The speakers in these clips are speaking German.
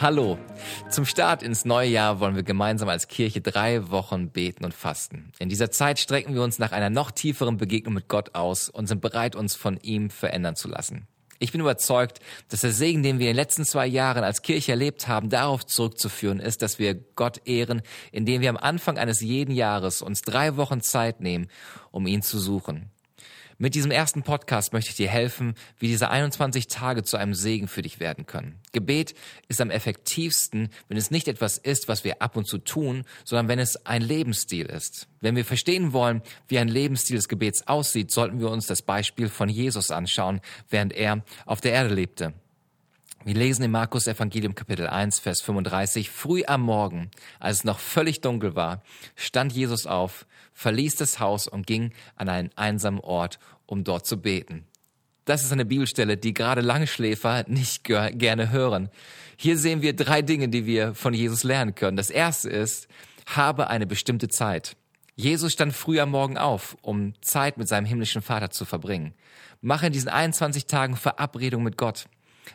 Hallo. Zum Start ins neue Jahr wollen wir gemeinsam als Kirche drei Wochen beten und fasten. In dieser Zeit strecken wir uns nach einer noch tieferen Begegnung mit Gott aus und sind bereit, uns von ihm verändern zu lassen. Ich bin überzeugt, dass der Segen, den wir in den letzten zwei Jahren als Kirche erlebt haben, darauf zurückzuführen ist, dass wir Gott ehren, indem wir am Anfang eines jeden Jahres uns drei Wochen Zeit nehmen, um ihn zu suchen. Mit diesem ersten Podcast möchte ich dir helfen, wie diese 21 Tage zu einem Segen für dich werden können. Gebet ist am effektivsten, wenn es nicht etwas ist, was wir ab und zu tun, sondern wenn es ein Lebensstil ist. Wenn wir verstehen wollen, wie ein Lebensstil des Gebets aussieht, sollten wir uns das Beispiel von Jesus anschauen, während er auf der Erde lebte. Wir lesen im Markus Evangelium Kapitel 1, Vers 35, früh am Morgen, als es noch völlig dunkel war, stand Jesus auf, verließ das Haus und ging an einen einsamen Ort, um dort zu beten. Das ist eine Bibelstelle, die gerade Langschläfer nicht gerne hören. Hier sehen wir drei Dinge, die wir von Jesus lernen können. Das erste ist, habe eine bestimmte Zeit. Jesus stand früh am Morgen auf, um Zeit mit seinem himmlischen Vater zu verbringen. Mache in diesen 21 Tagen Verabredung mit Gott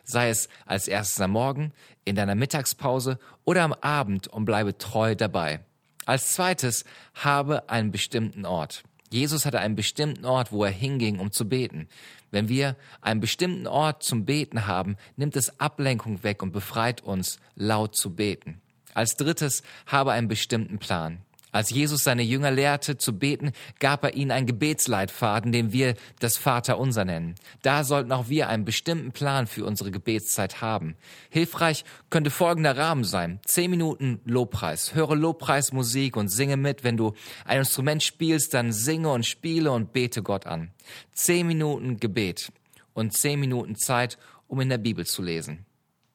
sei es als erstes am Morgen, in deiner Mittagspause oder am Abend und bleibe treu dabei. Als zweites habe einen bestimmten Ort. Jesus hatte einen bestimmten Ort, wo er hinging, um zu beten. Wenn wir einen bestimmten Ort zum Beten haben, nimmt es Ablenkung weg und befreit uns, laut zu beten. Als drittes habe einen bestimmten Plan. Als Jesus seine Jünger lehrte zu beten, gab er ihnen einen Gebetsleitfaden, den wir das Vaterunser nennen. Da sollten auch wir einen bestimmten Plan für unsere Gebetszeit haben. Hilfreich könnte folgender Rahmen sein. Zehn Minuten Lobpreis. Höre Lobpreismusik und singe mit. Wenn du ein Instrument spielst, dann singe und spiele und bete Gott an. Zehn Minuten Gebet und zehn Minuten Zeit, um in der Bibel zu lesen.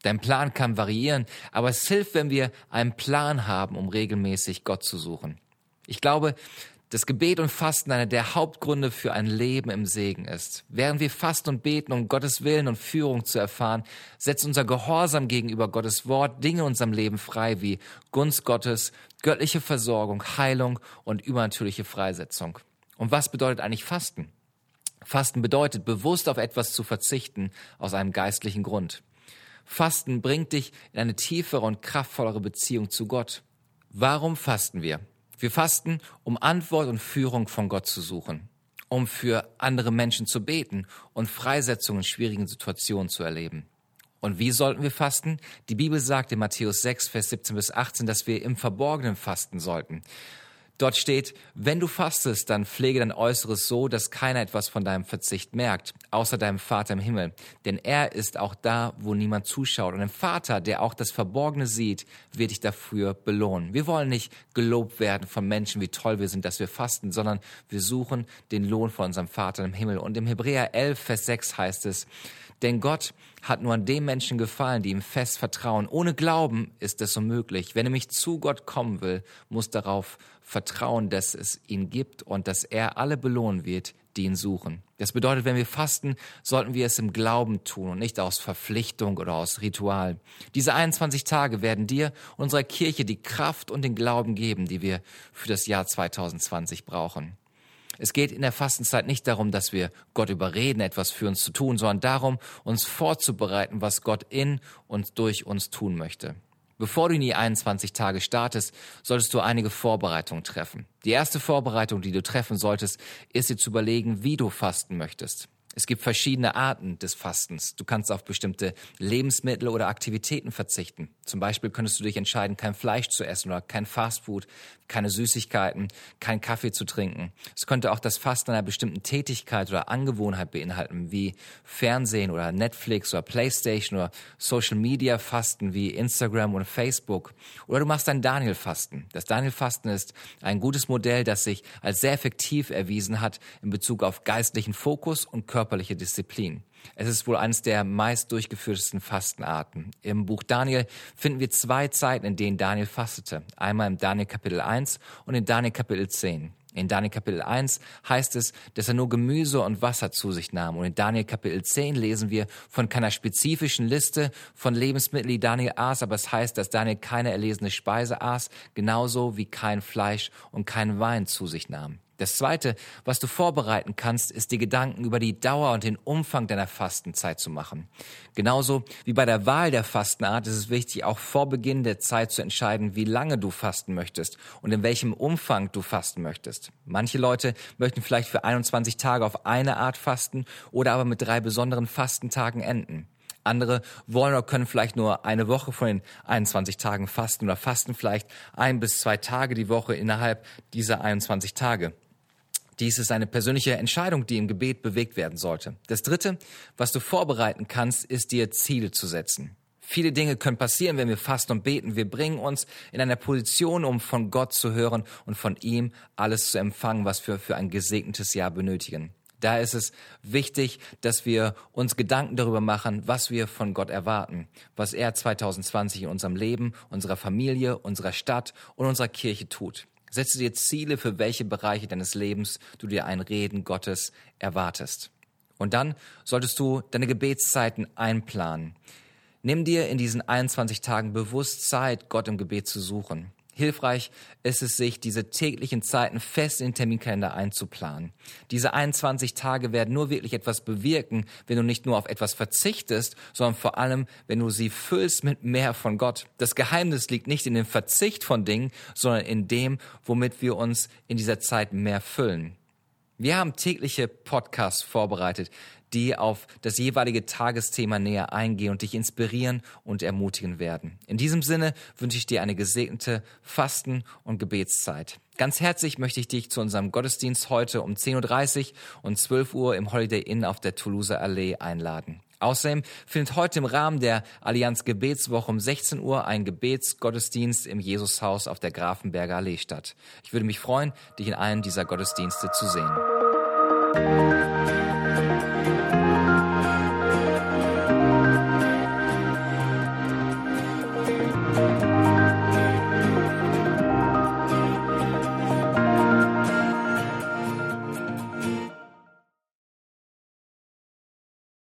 Dein Plan kann variieren, aber es hilft, wenn wir einen Plan haben, um regelmäßig Gott zu suchen. Ich glaube, dass Gebet und Fasten einer der Hauptgründe für ein Leben im Segen ist. Während wir fasten und beten, um Gottes Willen und Führung zu erfahren, setzt unser Gehorsam gegenüber Gottes Wort Dinge in unserem Leben frei wie Gunst Gottes, göttliche Versorgung, Heilung und übernatürliche Freisetzung. Und was bedeutet eigentlich Fasten? Fasten bedeutet, bewusst auf etwas zu verzichten aus einem geistlichen Grund. Fasten bringt dich in eine tiefere und kraftvollere Beziehung zu Gott. Warum fasten wir? Wir fasten, um Antwort und Führung von Gott zu suchen, um für andere Menschen zu beten und Freisetzungen in schwierigen Situationen zu erleben. Und wie sollten wir fasten? Die Bibel sagt in Matthäus 6, Vers 17 bis 18, dass wir im Verborgenen fasten sollten. Dort steht, wenn du fastest, dann pflege dein Äußeres so, dass keiner etwas von deinem Verzicht merkt, außer deinem Vater im Himmel. Denn er ist auch da, wo niemand zuschaut. Und ein Vater, der auch das Verborgene sieht, wird dich dafür belohnen. Wir wollen nicht gelobt werden von Menschen, wie toll wir sind, dass wir fasten, sondern wir suchen den Lohn von unserem Vater im Himmel. Und im Hebräer 11, Vers 6 heißt es, denn Gott hat nur an dem Menschen gefallen, die ihm fest vertrauen. Ohne Glauben ist es unmöglich. Wenn er mich zu Gott kommen will, muss darauf vertrauen, dass es ihn gibt und dass er alle belohnen wird, die ihn suchen. Das bedeutet, wenn wir fasten, sollten wir es im Glauben tun und nicht aus Verpflichtung oder aus Ritual. Diese 21 Tage werden dir, unserer Kirche, die Kraft und den Glauben geben, die wir für das Jahr 2020 brauchen. Es geht in der Fastenzeit nicht darum, dass wir Gott überreden, etwas für uns zu tun, sondern darum, uns vorzubereiten, was Gott in und durch uns tun möchte. Bevor du in die 21 Tage startest, solltest du einige Vorbereitungen treffen. Die erste Vorbereitung, die du treffen solltest, ist dir zu überlegen, wie du fasten möchtest. Es gibt verschiedene Arten des Fastens. Du kannst auf bestimmte Lebensmittel oder Aktivitäten verzichten. Zum Beispiel könntest du dich entscheiden, kein Fleisch zu essen oder kein Fastfood, keine Süßigkeiten, kein Kaffee zu trinken. Es könnte auch das Fasten einer bestimmten Tätigkeit oder Angewohnheit beinhalten, wie Fernsehen oder Netflix oder Playstation oder Social Media Fasten wie Instagram oder Facebook. Oder du machst ein Daniel-Fasten. Das Daniel-Fasten ist ein gutes Modell, das sich als sehr effektiv erwiesen hat in Bezug auf geistlichen Fokus und Körper körperliche Disziplin. Es ist wohl eines der meist durchgeführtesten Fastenarten. Im Buch Daniel finden wir zwei Zeiten, in denen Daniel fastete. Einmal im Daniel Kapitel 1 und in Daniel Kapitel 10. In Daniel Kapitel 1 heißt es, dass er nur Gemüse und Wasser zu sich nahm. Und in Daniel Kapitel 10 lesen wir von keiner spezifischen Liste von Lebensmitteln, die Daniel aß, aber es heißt, dass Daniel keine erlesene Speise aß, genauso wie kein Fleisch und kein Wein zu sich nahm. Das Zweite, was du vorbereiten kannst, ist die Gedanken über die Dauer und den Umfang deiner Fastenzeit zu machen. Genauso wie bei der Wahl der Fastenart ist es wichtig, auch vor Beginn der Zeit zu entscheiden, wie lange du fasten möchtest und in welchem Umfang du fasten möchtest. Manche Leute möchten vielleicht für 21 Tage auf eine Art fasten oder aber mit drei besonderen Fastentagen enden. Andere wollen oder können vielleicht nur eine Woche von den 21 Tagen fasten oder fasten vielleicht ein bis zwei Tage die Woche innerhalb dieser 21 Tage. Dies ist eine persönliche Entscheidung, die im Gebet bewegt werden sollte. Das Dritte, was du vorbereiten kannst, ist dir Ziele zu setzen. Viele Dinge können passieren, wenn wir fasten und beten. Wir bringen uns in einer Position, um von Gott zu hören und von ihm alles zu empfangen, was wir für ein gesegnetes Jahr benötigen. Da ist es wichtig, dass wir uns Gedanken darüber machen, was wir von Gott erwarten, was er 2020 in unserem Leben, unserer Familie, unserer Stadt und unserer Kirche tut. Setze dir Ziele, für welche Bereiche deines Lebens du dir ein Reden Gottes erwartest. Und dann solltest du deine Gebetszeiten einplanen. Nimm dir in diesen 21 Tagen bewusst Zeit, Gott im Gebet zu suchen. Hilfreich ist es, sich diese täglichen Zeiten fest in den Terminkalender einzuplanen. Diese 21 Tage werden nur wirklich etwas bewirken, wenn du nicht nur auf etwas verzichtest, sondern vor allem, wenn du sie füllst mit mehr von Gott. Das Geheimnis liegt nicht in dem Verzicht von Dingen, sondern in dem, womit wir uns in dieser Zeit mehr füllen. Wir haben tägliche Podcasts vorbereitet, die auf das jeweilige Tagesthema näher eingehen und dich inspirieren und ermutigen werden. In diesem Sinne wünsche ich dir eine gesegnete Fasten- und Gebetszeit. Ganz herzlich möchte ich dich zu unserem Gottesdienst heute um 10.30 Uhr und 12 Uhr im Holiday Inn auf der Toulouse Allee einladen. Außerdem findet heute im Rahmen der Allianz Gebetswoche um 16 Uhr ein Gebetsgottesdienst im Jesushaus auf der Grafenberger Allee statt. Ich würde mich freuen, dich in einem dieser Gottesdienste zu sehen. Thank you.